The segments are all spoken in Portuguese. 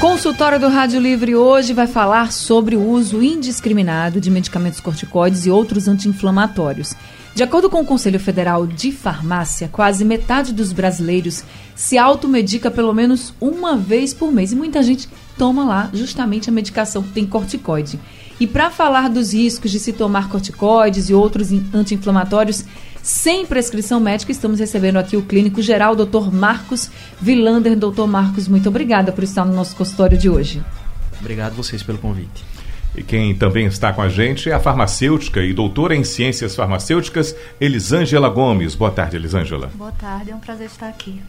Consultório do Rádio Livre hoje vai falar sobre o uso indiscriminado de medicamentos corticoides e outros anti-inflamatórios. De acordo com o Conselho Federal de Farmácia, quase metade dos brasileiros se automedica pelo menos uma vez por mês e muita gente toma lá justamente a medicação que tem corticoide. E para falar dos riscos de se tomar corticoides e outros anti-inflamatórios sem prescrição médica, estamos recebendo aqui o clínico geral, Dr. Marcos Vilander. Doutor Marcos, muito obrigada por estar no nosso consultório de hoje. Obrigado vocês pelo convite. E quem também está com a gente é a farmacêutica e doutora em ciências farmacêuticas, Elisângela Gomes. Boa tarde, Elisângela. Boa tarde, é um prazer estar aqui.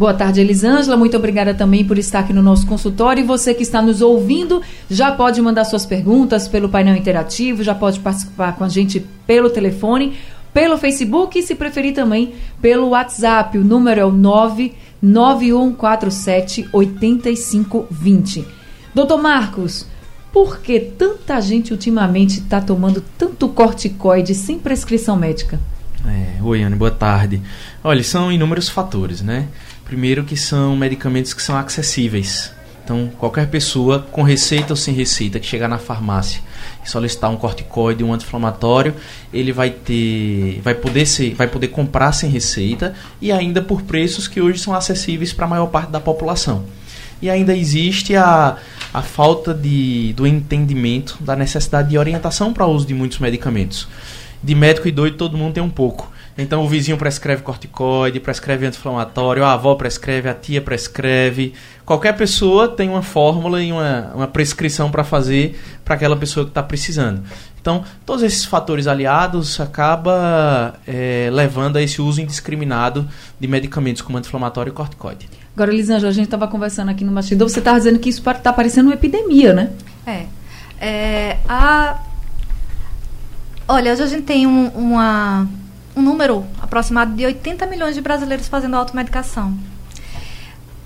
Boa tarde, Elisângela. Muito obrigada também por estar aqui no nosso consultório. E você que está nos ouvindo, já pode mandar suas perguntas pelo painel interativo, já pode participar com a gente pelo telefone, pelo Facebook e, se preferir, também pelo WhatsApp. O número é o 99147 8520. Doutor Marcos, por que tanta gente ultimamente está tomando tanto corticoide sem prescrição médica? É, oi, Anne, boa tarde. Olha, são inúmeros fatores, né? Primeiro que são medicamentos que são acessíveis. Então, qualquer pessoa com receita ou sem receita que chegar na farmácia e solicitar um corticoide, um anti-inflamatório, ele vai ter, vai poder ser, vai poder comprar sem receita e ainda por preços que hoje são acessíveis para a maior parte da população. E ainda existe a, a falta de, do entendimento da necessidade de orientação para o uso de muitos medicamentos. De médico e doido todo mundo tem um pouco. Então o vizinho prescreve corticoide, prescreve anti-inflamatório, a avó prescreve, a tia prescreve. Qualquer pessoa tem uma fórmula e uma, uma prescrição para fazer para aquela pessoa que está precisando. Então, todos esses fatores aliados acaba é, levando a esse uso indiscriminado de medicamentos como anti-inflamatório e corticoide. Agora, Elisângela, a gente estava conversando aqui no bastidor, você estava dizendo que isso está parecendo uma epidemia, né? É. é a... Olha, hoje a gente tem um, uma um número aproximado de 80 milhões de brasileiros fazendo automedicação.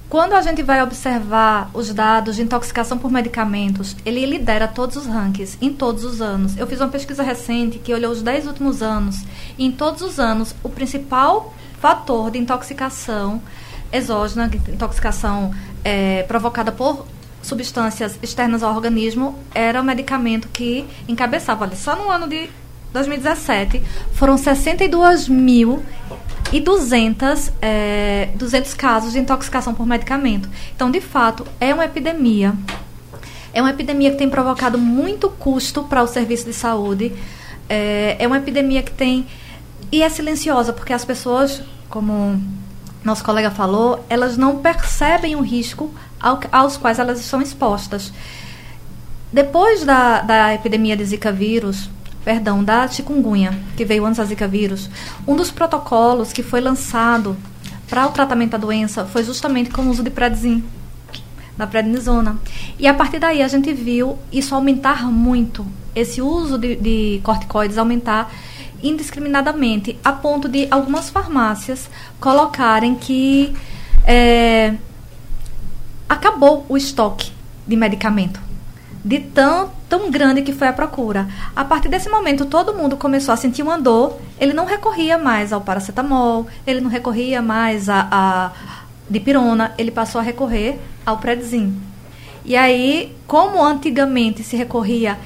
Quando a gente vai observar os dados de intoxicação por medicamentos, ele lidera todos os rankings, em todos os anos. Eu fiz uma pesquisa recente que olhou os 10 últimos anos, e em todos os anos, o principal fator de intoxicação exógena, intoxicação é, provocada por substâncias externas ao organismo, era o medicamento que encabeçava. Olha, só no ano de 2017, foram 62.200 é, 200 casos de intoxicação por medicamento. Então, de fato, é uma epidemia. É uma epidemia que tem provocado muito custo para o serviço de saúde. É, é uma epidemia que tem. E é silenciosa, porque as pessoas, como nosso colega falou, elas não percebem o risco ao, aos quais elas estão expostas. Depois da, da epidemia de Zika vírus, perdão, da chikungunya, que veio antes da Zika vírus, um dos protocolos que foi lançado para o tratamento da doença foi justamente com o uso de prednisolona, da prednisona. E a partir daí a gente viu isso aumentar muito, esse uso de, de corticoides aumentar indiscriminadamente, a ponto de algumas farmácias colocarem que é, acabou o estoque de medicamento de tão, tão grande que foi a procura. A partir desse momento, todo mundo começou a sentir uma dor, ele não recorria mais ao paracetamol, ele não recorria mais a, a dipirona, ele passou a recorrer ao Predzin. E aí, como antigamente se recorria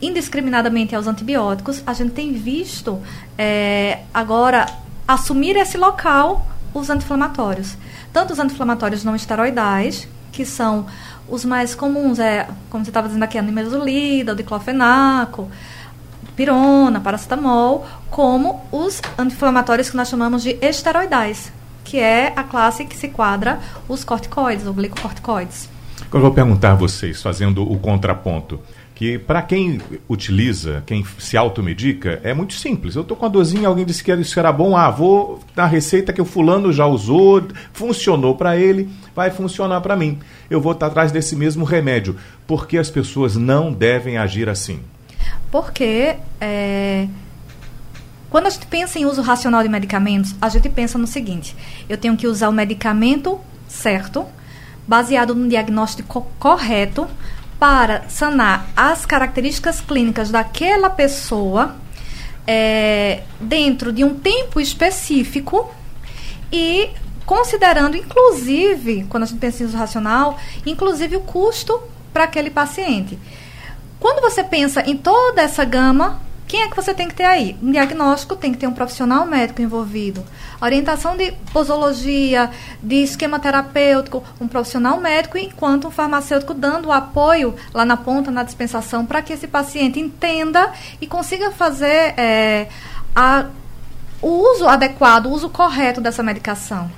indiscriminadamente aos antibióticos, a gente tem visto é, agora assumir esse local os anti-inflamatórios. Tanto os anti-inflamatórios não esteroidais, que são os mais comuns é, como você estava dizendo aqui, a nimesulida, o diclofenaco, pirona, paracetamol, como os anti-inflamatórios que nós chamamos de esteroidais, que é a classe que se quadra os corticoides, ou glicocorticoides. Agora eu vou perguntar a vocês, fazendo o contraponto que para quem utiliza, quem se automedica, é muito simples. Eu estou com a dorzinha, alguém disse que isso era bom, ah, vou na receita que o fulano já usou, funcionou para ele, vai funcionar para mim. Eu vou estar atrás desse mesmo remédio. Porque as pessoas não devem agir assim? Porque é, quando a gente pensa em uso racional de medicamentos, a gente pensa no seguinte: eu tenho que usar o medicamento certo, baseado no diagnóstico correto, para sanar as características clínicas daquela pessoa é, dentro de um tempo específico e considerando, inclusive, quando a gente pensa em uso racional, inclusive o custo para aquele paciente. Quando você pensa em toda essa gama quem é que você tem que ter aí? Um diagnóstico tem que ter um profissional médico envolvido. Orientação de posologia, de esquema terapêutico, um profissional médico, enquanto um farmacêutico dando o apoio lá na ponta, na dispensação, para que esse paciente entenda e consiga fazer é, a, o uso adequado, o uso correto dessa medicação.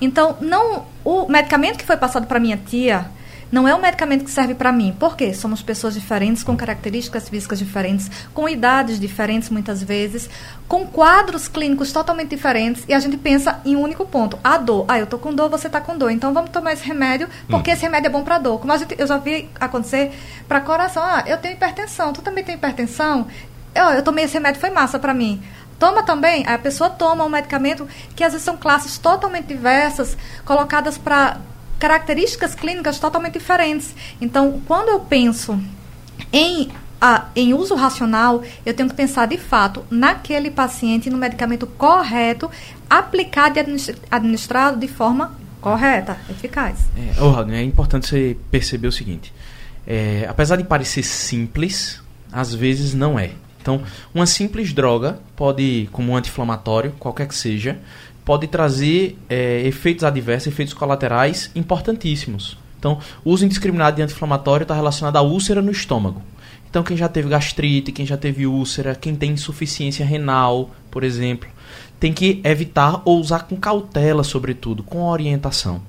Então, não o medicamento que foi passado para minha tia, não é um medicamento que serve para mim. Por quê? Somos pessoas diferentes, com características físicas diferentes, com idades diferentes muitas vezes, com quadros clínicos totalmente diferentes e a gente pensa em um único ponto. A dor. Ah, eu tô com dor, você tá com dor. Então vamos tomar esse remédio porque hum. esse remédio é bom para dor. Como a gente, eu já vi acontecer para coração. Ah, eu tenho hipertensão. Tu também tem hipertensão? Eu, eu tomei esse remédio, foi massa para mim. Toma também, a pessoa toma um medicamento que às vezes são classes totalmente diversas, colocadas para características clínicas totalmente diferentes. Então, quando eu penso em, a, em uso racional, eu tenho que pensar de fato naquele paciente, no medicamento correto, aplicado e administrado de forma correta, eficaz. É, oh, é importante você perceber o seguinte: é, apesar de parecer simples, às vezes não é. Então, uma simples droga pode, como um anti-inflamatório, qualquer que seja, pode trazer é, efeitos adversos, efeitos colaterais importantíssimos. Então, o uso indiscriminado de anti-inflamatório está relacionado à úlcera no estômago. Então, quem já teve gastrite, quem já teve úlcera, quem tem insuficiência renal, por exemplo, tem que evitar ou usar com cautela, sobretudo, com orientação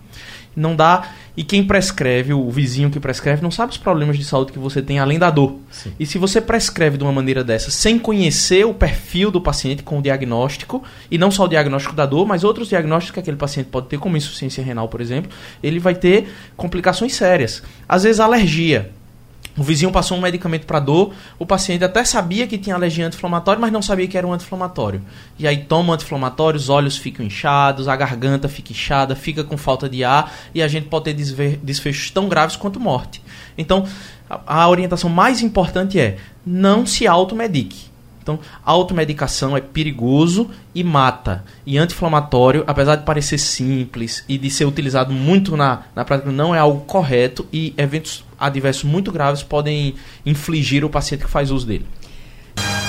não dá. E quem prescreve, o vizinho que prescreve, não sabe os problemas de saúde que você tem além da dor. Sim. E se você prescreve de uma maneira dessa, sem conhecer o perfil do paciente com o diagnóstico, e não só o diagnóstico da dor, mas outros diagnósticos que aquele paciente pode ter, como insuficiência renal, por exemplo, ele vai ter complicações sérias. Às vezes, alergia. O vizinho passou um medicamento para dor, o paciente até sabia que tinha alergia anti-inflamatória, mas não sabia que era um anti-inflamatório. E aí toma anti-inflamatório, os olhos ficam inchados, a garganta fica inchada, fica com falta de ar e a gente pode ter desfechos tão graves quanto morte. Então, a, a orientação mais importante é não se automedique. Então, automedicação é perigoso e mata. E anti-inflamatório, apesar de parecer simples e de ser utilizado muito na, na prática, não é algo correto e eventos adversos muito graves podem infligir o paciente que faz uso dele.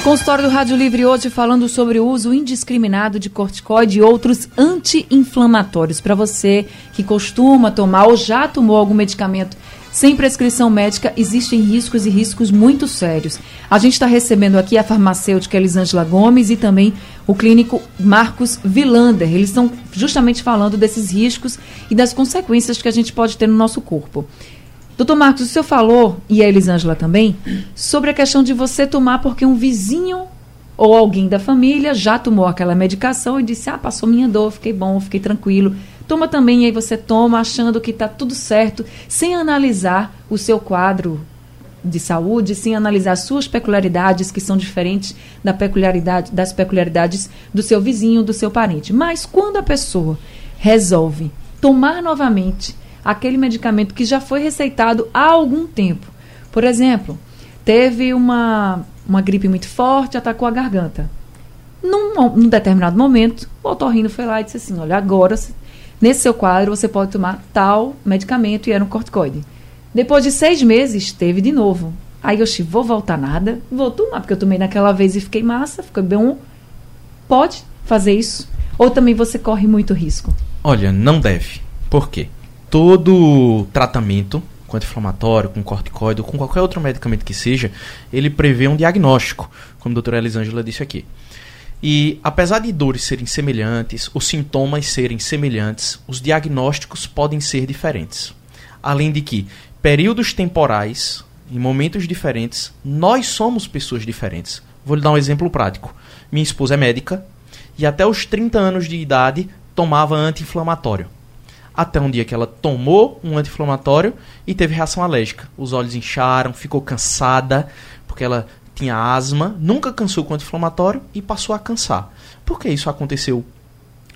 Consultório do Rádio Livre hoje falando sobre o uso indiscriminado de corticoide e outros anti-inflamatórios. Para você que costuma tomar ou já tomou algum medicamento sem prescrição médica, existem riscos e riscos muito sérios. A gente está recebendo aqui a farmacêutica Elisângela Gomes e também o clínico Marcos Vilander. Eles estão justamente falando desses riscos e das consequências que a gente pode ter no nosso corpo. Doutor Marcos, o senhor falou, e a Elisângela também, sobre a questão de você tomar porque um vizinho ou alguém da família já tomou aquela medicação e disse: Ah, passou minha dor, fiquei bom, fiquei tranquilo. Toma também, e aí você toma achando que está tudo certo, sem analisar o seu quadro de saúde, sem analisar suas peculiaridades, que são diferentes da peculiaridade, das peculiaridades do seu vizinho, do seu parente. Mas quando a pessoa resolve tomar novamente aquele medicamento que já foi receitado há algum tempo. Por exemplo, teve uma, uma gripe muito forte, atacou a garganta. Num, num determinado momento, o otorrino foi lá e disse assim: Olha, agora, nesse seu quadro, você pode tomar tal medicamento e era um corticoide. Depois de seis meses, teve de novo. Aí eu disse: Vou voltar nada, vou tomar, porque eu tomei naquela vez e fiquei massa, ficou bom. Pode fazer isso? Ou também você corre muito risco? Olha, não deve. Por quê? todo tratamento com anti-inflamatório, com corticoide, ou com qualquer outro medicamento que seja, ele prevê um diagnóstico, como a doutora Elisângela disse aqui. E apesar de dores serem semelhantes, os sintomas serem semelhantes, os diagnósticos podem ser diferentes. Além de que, períodos temporais, em momentos diferentes, nós somos pessoas diferentes. Vou lhe dar um exemplo prático. Minha esposa é médica e até os 30 anos de idade tomava anti-inflamatório. Até um dia que ela tomou um anti-inflamatório e teve reação alérgica. Os olhos incharam, ficou cansada, porque ela tinha asma, nunca cansou com anti-inflamatório e passou a cansar. Por que isso aconteceu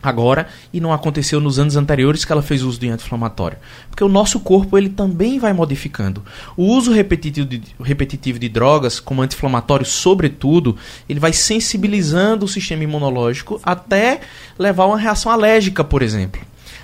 agora e não aconteceu nos anos anteriores que ela fez uso de anti-inflamatório. Porque o nosso corpo ele também vai modificando. O uso repetitivo de, repetitivo de drogas, como anti-inflamatório sobretudo, ele vai sensibilizando o sistema imunológico até levar a uma reação alérgica, por exemplo.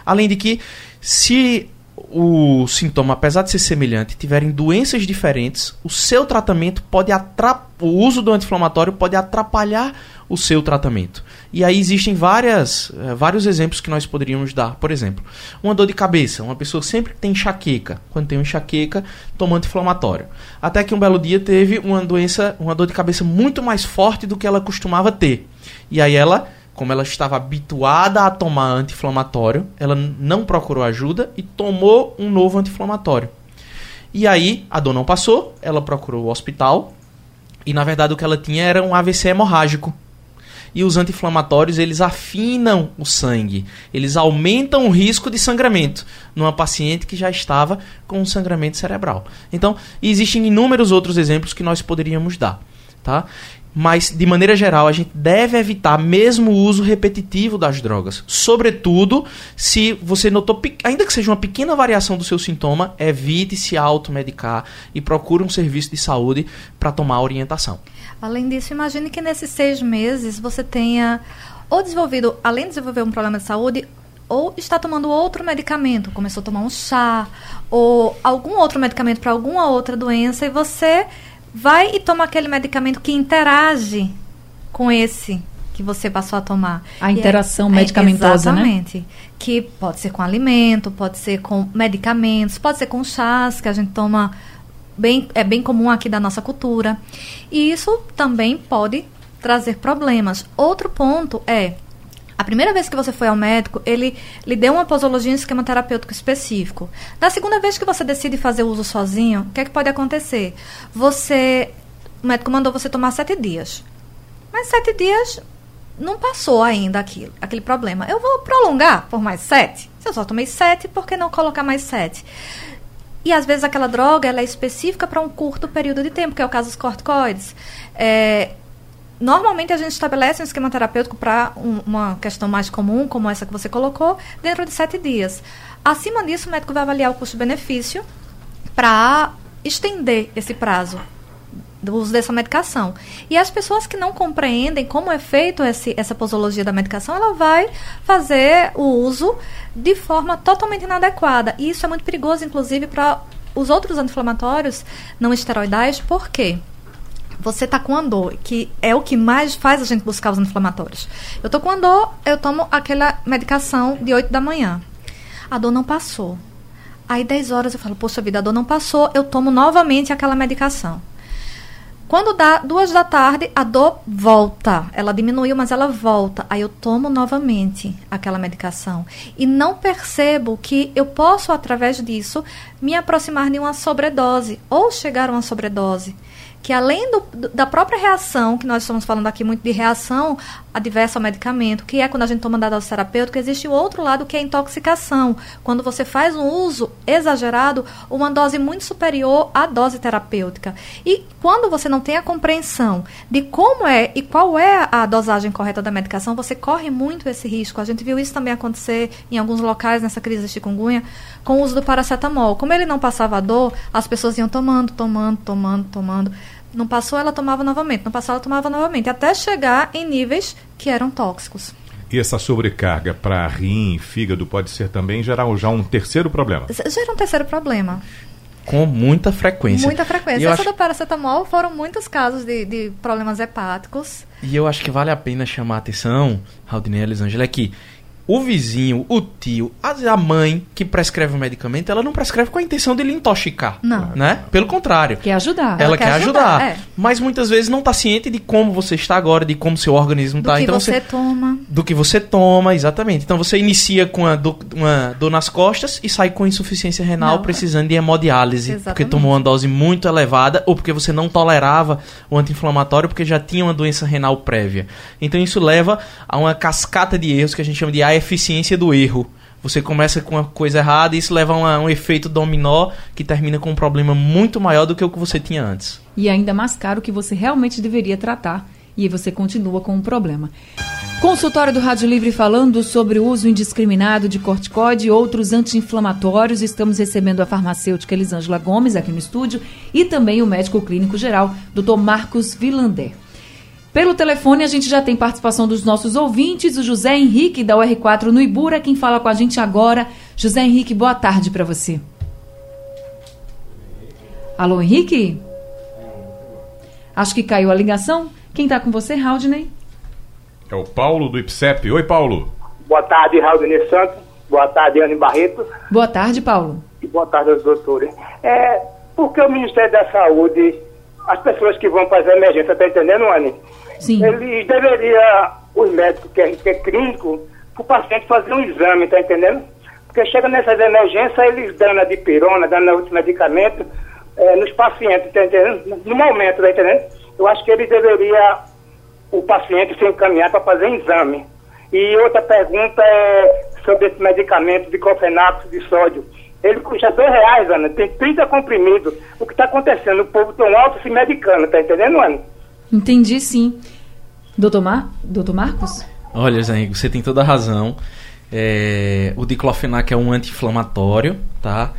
Além de que, se o sintoma, apesar de ser semelhante, tiverem doenças diferentes, o seu tratamento pode atrapalhar, o uso do anti-inflamatório pode atrapalhar o seu tratamento. E aí existem várias, uh, vários exemplos que nós poderíamos dar. Por exemplo, uma dor de cabeça. Uma pessoa sempre tem enxaqueca. Quando tem uma enxaqueca, toma anti-inflamatório. Até que um belo dia teve uma doença, uma dor de cabeça muito mais forte do que ela costumava ter. E aí ela como ela estava habituada a tomar anti-inflamatório, ela não procurou ajuda e tomou um novo anti-inflamatório. E aí a dor não passou, ela procurou o hospital e na verdade o que ela tinha era um AVC hemorrágico. E os anti-inflamatórios eles afinam o sangue, eles aumentam o risco de sangramento numa paciente que já estava com um sangramento cerebral. Então, existem inúmeros outros exemplos que nós poderíamos dar, tá? Mas de maneira geral a gente deve evitar mesmo o uso repetitivo das drogas. Sobretudo se você notou, ainda que seja uma pequena variação do seu sintoma, evite se automedicar e procure um serviço de saúde para tomar orientação. Além disso, imagine que nesses seis meses você tenha ou desenvolvido, além de desenvolver um problema de saúde, ou está tomando outro medicamento, começou a tomar um chá, ou algum outro medicamento para alguma outra doença, e você vai e toma aquele medicamento que interage com esse que você passou a tomar. A interação é, medicamentosa, é, exatamente, né? Que pode ser com alimento, pode ser com medicamentos, pode ser com chás que a gente toma bem é bem comum aqui da nossa cultura. E isso também pode trazer problemas. Outro ponto é a primeira vez que você foi ao médico, ele lhe deu uma posologia em esquema terapêutico específico. Na segunda vez que você decide fazer uso sozinho, o que é que pode acontecer? Você. O médico mandou você tomar sete dias. Mas sete dias não passou ainda aquilo, aquele problema. Eu vou prolongar por mais sete. Se eu só tomei sete, por que não colocar mais sete? E às vezes aquela droga ela é específica para um curto período de tempo, que é o caso dos corticoides. É, Normalmente a gente estabelece um esquema terapêutico para um, uma questão mais comum, como essa que você colocou, dentro de sete dias. Acima disso, o médico vai avaliar o custo-benefício para estender esse prazo do uso dessa medicação. E as pessoas que não compreendem como é feito esse, essa posologia da medicação, ela vai fazer o uso de forma totalmente inadequada. E isso é muito perigoso, inclusive, para os outros anti-inflamatórios não esteroidais. Por quê? Você tá com andor, que é o que mais faz a gente buscar os inflamatórios. Eu tô com andor, eu tomo aquela medicação de 8 da manhã. A dor não passou. Aí 10 horas eu falo, poxa vida, a dor não passou, eu tomo novamente aquela medicação. Quando dá duas da tarde, a dor volta. Ela diminuiu, mas ela volta. Aí eu tomo novamente aquela medicação. E não percebo que eu posso, através disso, me aproximar de uma sobredose ou chegar a uma sobredose que além do, da própria reação, que nós estamos falando aqui muito de reação adversa ao medicamento, que é quando a gente toma da dose terapêutica, existe o outro lado que é a intoxicação. Quando você faz um uso exagerado, uma dose muito superior à dose terapêutica. E quando você não tem a compreensão de como é e qual é a dosagem correta da medicação, você corre muito esse risco. A gente viu isso também acontecer em alguns locais nessa crise de chikungunya com o uso do paracetamol. Como ele não passava dor, as pessoas iam tomando, tomando, tomando, tomando. Não passou, ela tomava novamente. Não passou, ela tomava novamente. Até chegar em níveis que eram tóxicos. E essa sobrecarga para rim, fígado, pode ser também gerar já um terceiro problema? Gera um terceiro problema. Com muita frequência. Muita frequência. Essa acho... do paracetamol foram muitos casos de, de, problemas hepáticos. E eu acho que vale a pena chamar a atenção, Raudinei e Elisângela, é que o vizinho, o tio, a mãe que prescreve o medicamento, ela não prescreve com a intenção de lhe intoxicar. Não. Né? Pelo contrário. Quer ajudar. Ela, ela quer, quer, ajudar. ajudar. É. Mas muitas vezes não está ciente de como você está agora, de como seu organismo está. Do que então você, você toma. Do que você toma, exatamente. Então você inicia com a do, uma dor nas costas e sai com insuficiência renal, não, precisando de hemodiálise. Exatamente. Porque tomou uma dose muito elevada ou porque você não tolerava o anti-inflamatório porque já tinha uma doença renal prévia. Então isso leva a uma cascata de erros que a gente chama de a eficiência do erro. Você começa com uma coisa errada e isso leva a um efeito dominó que termina com um problema muito maior do que o que você tinha antes. E ainda mais caro que você realmente deveria tratar. E você continua com o problema. Consultório do Rádio Livre falando sobre o uso indiscriminado de corticóide e outros anti-inflamatórios. Estamos recebendo a farmacêutica Elisângela Gomes aqui no estúdio e também o médico clínico geral, Dr. Marcos Vilander. Pelo telefone, a gente já tem participação dos nossos ouvintes, o José Henrique, da UR4 no Ibura, quem fala com a gente agora. José Henrique, boa tarde para você. Alô, Henrique? Acho que caiu a ligação. Quem está com você, Haldney? É o Paulo do IPSEP. Oi, Paulo. Boa tarde, Haldney Santos. Boa tarde, Anne Barreto. Boa tarde, Paulo. E boa tarde aos doutores. É, por que o Ministério da Saúde, as pessoas que vão fazer emergência, tá entendendo, Anne? Sim. Eles deveriam, os médicos que é, que é clínico, o paciente fazer um exame, tá entendendo? Porque chega nessas emergências, eles dando a dipirona, dando outros medicamentos é, nos pacientes, tá entendendo? No momento, tá entendendo? Eu acho que eles deveriam, o paciente se encaminhar para fazer um exame. E outra pergunta é sobre esse medicamento de cofenato de sódio. Ele custa dois reais, Ana. Tem 30 comprimidos. O que está acontecendo? O povo tão alto se medicando, tá entendendo, Ana? Entendi, sim. Doutor, Mar... Doutor Marcos? Olha, Zé, você tem toda a razão. É... O diclofenac é um anti-inflamatório, tá?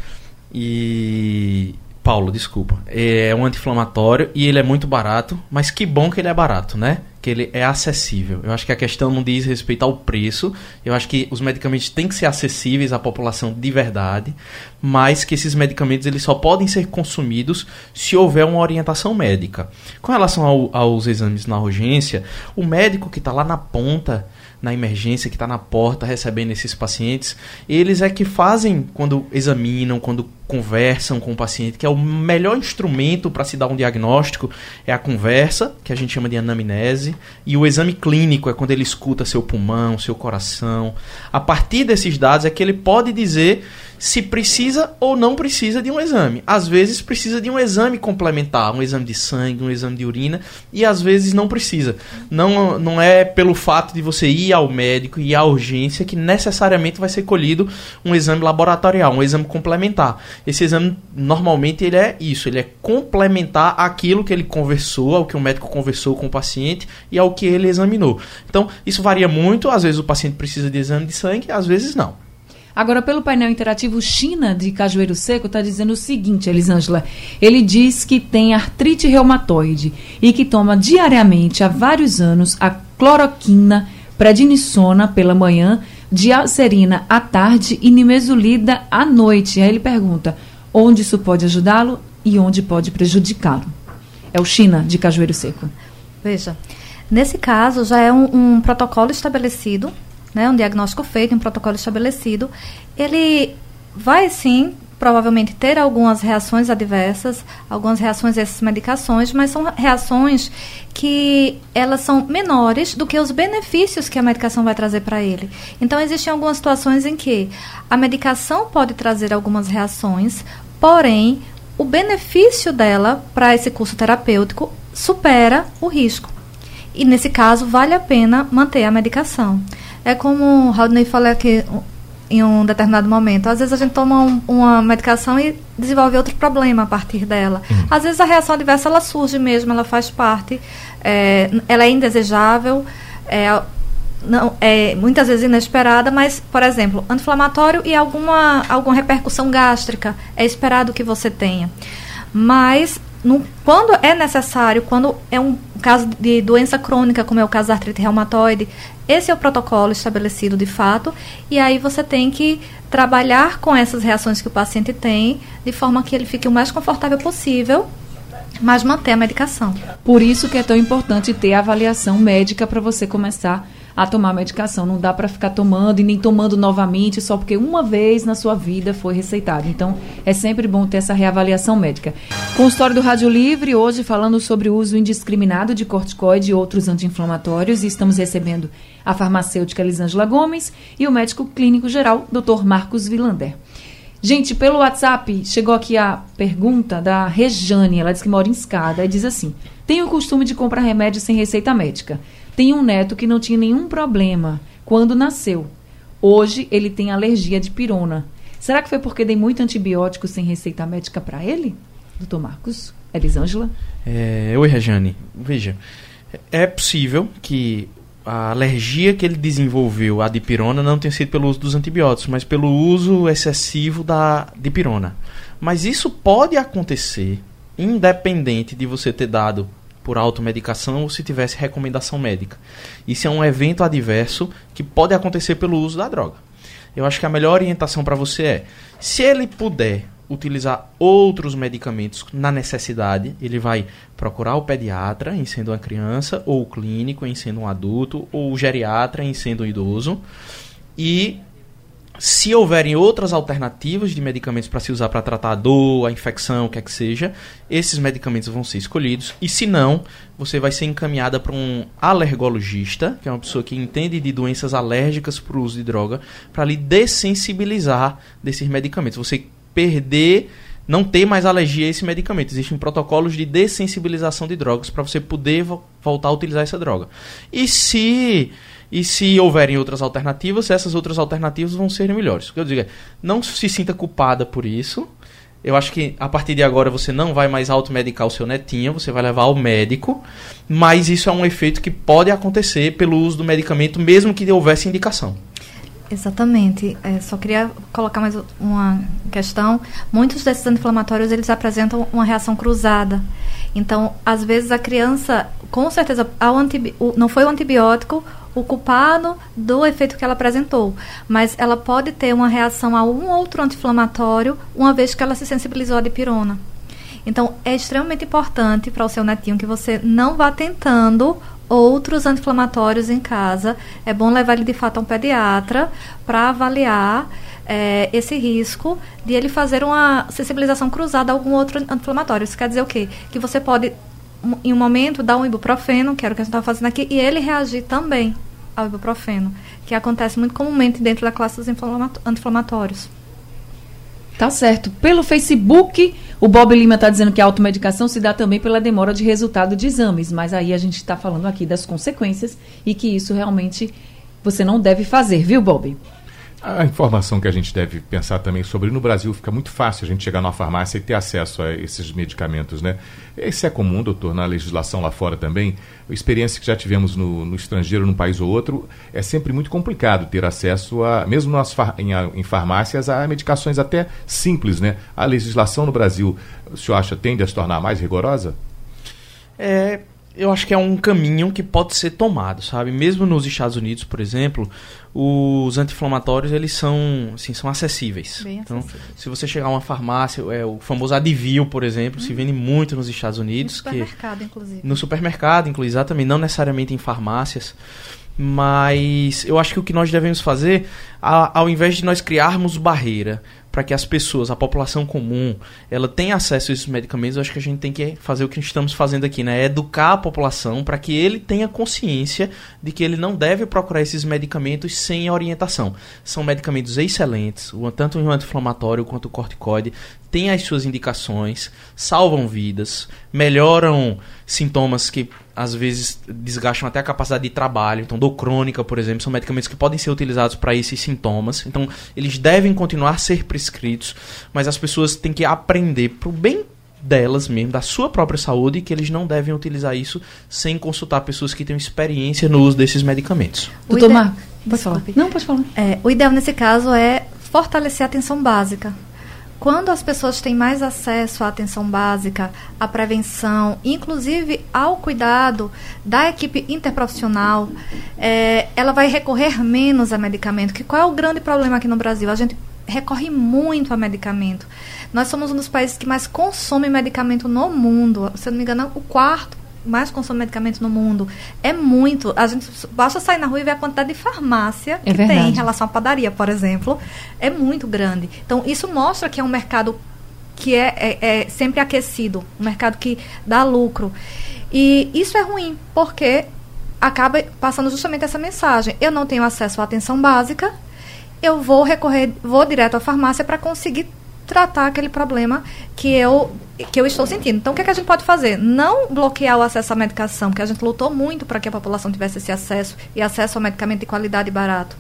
E... Paulo, desculpa. É um anti-inflamatório e ele é muito barato, mas que bom que ele é barato, né? Que ele é acessível. Eu acho que a questão não diz respeito ao preço. Eu acho que os medicamentos têm que ser acessíveis à população de verdade, mas que esses medicamentos eles só podem ser consumidos se houver uma orientação médica. Com relação ao, aos exames na urgência, o médico que está lá na ponta na emergência, que está na porta recebendo esses pacientes, eles é que fazem quando examinam, quando conversam com o paciente, que é o melhor instrumento para se dar um diagnóstico, é a conversa, que a gente chama de anamnese, e o exame clínico é quando ele escuta seu pulmão, seu coração. A partir desses dados é que ele pode dizer se precisa ou não precisa de um exame. Às vezes precisa de um exame complementar, um exame de sangue, um exame de urina, e às vezes não precisa. Não, não é pelo fato de você ir ao médico e à urgência que necessariamente vai ser colhido um exame laboratorial, um exame complementar. Esse exame normalmente ele é isso, ele é complementar aquilo que ele conversou, ao que o médico conversou com o paciente e ao que ele examinou. Então, isso varia muito, às vezes o paciente precisa de exame de sangue, às vezes não. Agora, pelo painel interativo, China de Cajueiro Seco está dizendo o seguinte, Elisângela. Ele diz que tem artrite reumatoide e que toma diariamente há vários anos a cloroquina, prednisona pela manhã, diacerina à tarde e nimesulida à noite. Aí ele pergunta onde isso pode ajudá-lo e onde pode prejudicá-lo. É o China de Cajueiro Seco. Veja, nesse caso já é um, um protocolo estabelecido né, um diagnóstico feito, um protocolo estabelecido, ele vai sim provavelmente ter algumas reações adversas, algumas reações a essas medicações, mas são reações que elas são menores do que os benefícios que a medicação vai trazer para ele. Então existem algumas situações em que a medicação pode trazer algumas reações, porém o benefício dela para esse curso terapêutico supera o risco. E nesse caso vale a pena manter a medicação. É como o Rodney falou aqui em um determinado momento. Às vezes a gente toma um, uma medicação e desenvolve outro problema a partir dela. Uhum. Às vezes a reação adversa ela surge mesmo, ela faz parte, é, ela é indesejável, é, não, é muitas vezes inesperada, mas, por exemplo, anti-inflamatório e alguma, alguma repercussão gástrica é esperado que você tenha. Mas no, quando é necessário, quando é um caso de doença crônica, como é o caso da artrite reumatoide, esse é o protocolo estabelecido de fato, e aí você tem que trabalhar com essas reações que o paciente tem, de forma que ele fique o mais confortável possível, mas manter a medicação. Por isso que é tão importante ter a avaliação médica para você começar a tomar medicação. Não dá para ficar tomando e nem tomando novamente só porque uma vez na sua vida foi receitado. Então, é sempre bom ter essa reavaliação médica. Consultório do Rádio Livre, hoje falando sobre o uso indiscriminado de corticoide e outros anti-inflamatórios. E estamos recebendo a farmacêutica Elisângela Gomes e o médico clínico geral, Dr. Marcos Vilander. Gente, pelo WhatsApp chegou aqui a pergunta da Rejane, ela diz que mora em escada e diz assim: Tenho o costume de comprar remédio sem receita médica. Tenho um neto que não tinha nenhum problema quando nasceu. Hoje ele tem alergia de pirona. Será que foi porque dei muito antibiótico sem receita médica para ele? Doutor Marcos, Elisângela? É, oi, Rejane. Veja, é possível que a alergia que ele desenvolveu, a dipirona, não tenha sido pelo uso dos antibióticos, mas pelo uso excessivo da dipirona. Mas isso pode acontecer independente de você ter dado por automedicação ou se tivesse recomendação médica. Isso é um evento adverso que pode acontecer pelo uso da droga. Eu acho que a melhor orientação para você é, se ele puder utilizar outros medicamentos na necessidade, ele vai procurar o pediatra em sendo uma criança, ou o clínico em sendo um adulto, ou o geriatra em sendo um idoso. E se houverem outras alternativas de medicamentos para se usar para tratar a dor, a infecção, o que é que seja, esses medicamentos vão ser escolhidos. E se não, você vai ser encaminhada para um alergologista, que é uma pessoa que entende de doenças alérgicas para o uso de droga, para lhe dessensibilizar desses medicamentos. Você perder, não ter mais alergia a esse medicamento. Existem protocolos de dessensibilização de drogas para você poder vo voltar a utilizar essa droga. E se e se houverem outras alternativas, essas outras alternativas vão ser melhores. O que eu digo é, não se sinta culpada por isso. Eu acho que a partir de agora você não vai mais automedicar o seu netinho, você vai levar ao médico, mas isso é um efeito que pode acontecer pelo uso do medicamento, mesmo que houvesse indicação. Exatamente. É, só queria colocar mais uma questão. Muitos desses anti-inflamatórios eles apresentam uma reação cruzada. Então, às vezes a criança, com certeza, ao o, não foi o antibiótico o culpado do efeito que ela apresentou, mas ela pode ter uma reação a um outro anti-inflamatório uma vez que ela se sensibilizou à dipirona. Então, é extremamente importante para o seu netinho que você não vá tentando outros anti-inflamatórios em casa. É bom levar ele de fato a um pediatra para avaliar é, esse risco de ele fazer uma sensibilização cruzada a algum outro anti-inflamatório. Isso quer dizer o quê? Que você pode, em um momento, dar um ibuprofeno, que era o que a gente estava fazendo aqui, e ele reagir também ao ibuprofeno, que acontece muito comumente dentro da classe dos anti-inflamatórios. Tá certo. Pelo Facebook, o Bob Lima está dizendo que a automedicação se dá também pela demora de resultado de exames, mas aí a gente está falando aqui das consequências e que isso realmente você não deve fazer, viu, Bob? A informação que a gente deve pensar também sobre no Brasil fica muito fácil a gente chegar numa farmácia e ter acesso a esses medicamentos, né? Isso é comum, doutor, na legislação lá fora também. A experiência que já tivemos no, no estrangeiro, num país ou outro, é sempre muito complicado ter acesso a, mesmo nas em, em, farmácias, a medicações até simples, né? A legislação no Brasil, o senhor acha, tende a se tornar mais rigorosa? É, eu acho que é um caminho que pode ser tomado, sabe? Mesmo nos Estados Unidos, por exemplo, os anti-inflamatórios eles são, assim, são acessíveis. Bem então, acessíveis. se você chegar a uma farmácia, é o famoso Advil, por exemplo, hum. se vende muito nos Estados Unidos, no supermercado, que inclusive. No supermercado, inclusive, exatamente, não necessariamente em farmácias. Mas eu acho que o que nós devemos fazer, ao invés de nós criarmos barreira para que as pessoas, a população comum, ela tenha acesso a esses medicamentos, eu acho que a gente tem que fazer o que estamos fazendo aqui, né? Educar a população para que ele tenha consciência de que ele não deve procurar esses medicamentos sem orientação. São medicamentos excelentes, tanto o anti-inflamatório quanto o corticoide, têm as suas indicações, salvam vidas, melhoram sintomas que às vezes desgastam até a capacidade de trabalho. Então, dor crônica, por exemplo, são medicamentos que podem ser utilizados para esses sintomas. Então, eles devem continuar a ser prescritos, mas as pessoas têm que aprender para o bem delas mesmo, da sua própria saúde, que eles não devem utilizar isso sem consultar pessoas que tenham experiência no uso desses medicamentos. Doutor Mar, pode falar. Não, pode falar. É, o ideal nesse caso é fortalecer a atenção básica. Quando as pessoas têm mais acesso à atenção básica, à prevenção, inclusive ao cuidado da equipe interprofissional, é, ela vai recorrer menos a medicamento. Que qual é o grande problema aqui no Brasil? A gente recorre muito a medicamento. Nós somos um dos países que mais consome medicamento no mundo. Se eu não me engano, o quarto mais consomem medicamentos no mundo. É muito. A gente basta sair na rua e ver a quantidade de farmácia É que tem em relação à padaria, por exemplo. É muito grande. Então, isso mostra que é um mercado que é, é- é sempre aquecido, um mercado que dá lucro. E isso é ruim, porque acaba passando justamente essa mensagem. Eu não tenho acesso à atenção básica, eu vou recorrer, vou direto à farmácia para conseguir tratar aquele problema que eu que eu estou sentindo. Então, o que, é que a gente pode fazer? Não bloquear o acesso à medicação, porque a gente lutou muito para que a população tivesse esse acesso e acesso ao medicamento de qualidade e barato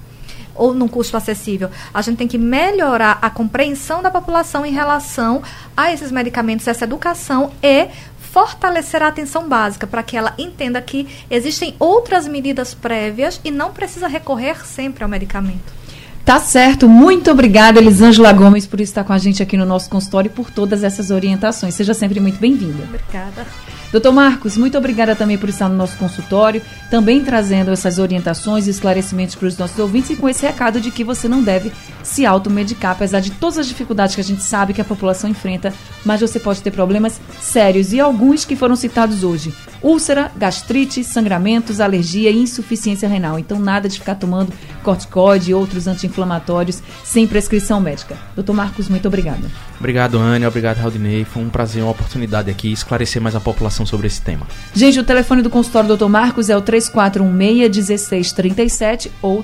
ou num custo acessível. A gente tem que melhorar a compreensão da população em relação a esses medicamentos, essa educação e fortalecer a atenção básica para que ela entenda que existem outras medidas prévias e não precisa recorrer sempre ao medicamento. Tá certo, muito obrigada, Elisângela Gomes, por estar com a gente aqui no nosso consultório e por todas essas orientações. Seja sempre muito bem-vinda. Obrigada. Doutor Marcos, muito obrigada também por estar no nosso consultório, também trazendo essas orientações e esclarecimentos para os nossos ouvintes e com esse recado de que você não deve se automedicar, apesar de todas as dificuldades que a gente sabe que a população enfrenta, mas você pode ter problemas sérios e alguns que foram citados hoje: úlcera, gastrite, sangramentos, alergia e insuficiência renal. Então, nada de ficar tomando corticoide e outros anti-inflamatórios sem prescrição médica. Doutor Marcos, muito obrigada. Obrigado, Ania. Obrigado, Raudinei. Foi um prazer, uma oportunidade aqui esclarecer mais a população sobre esse tema. Gente, o telefone do consultório do Dr. Marcos é o 3416-1637 ou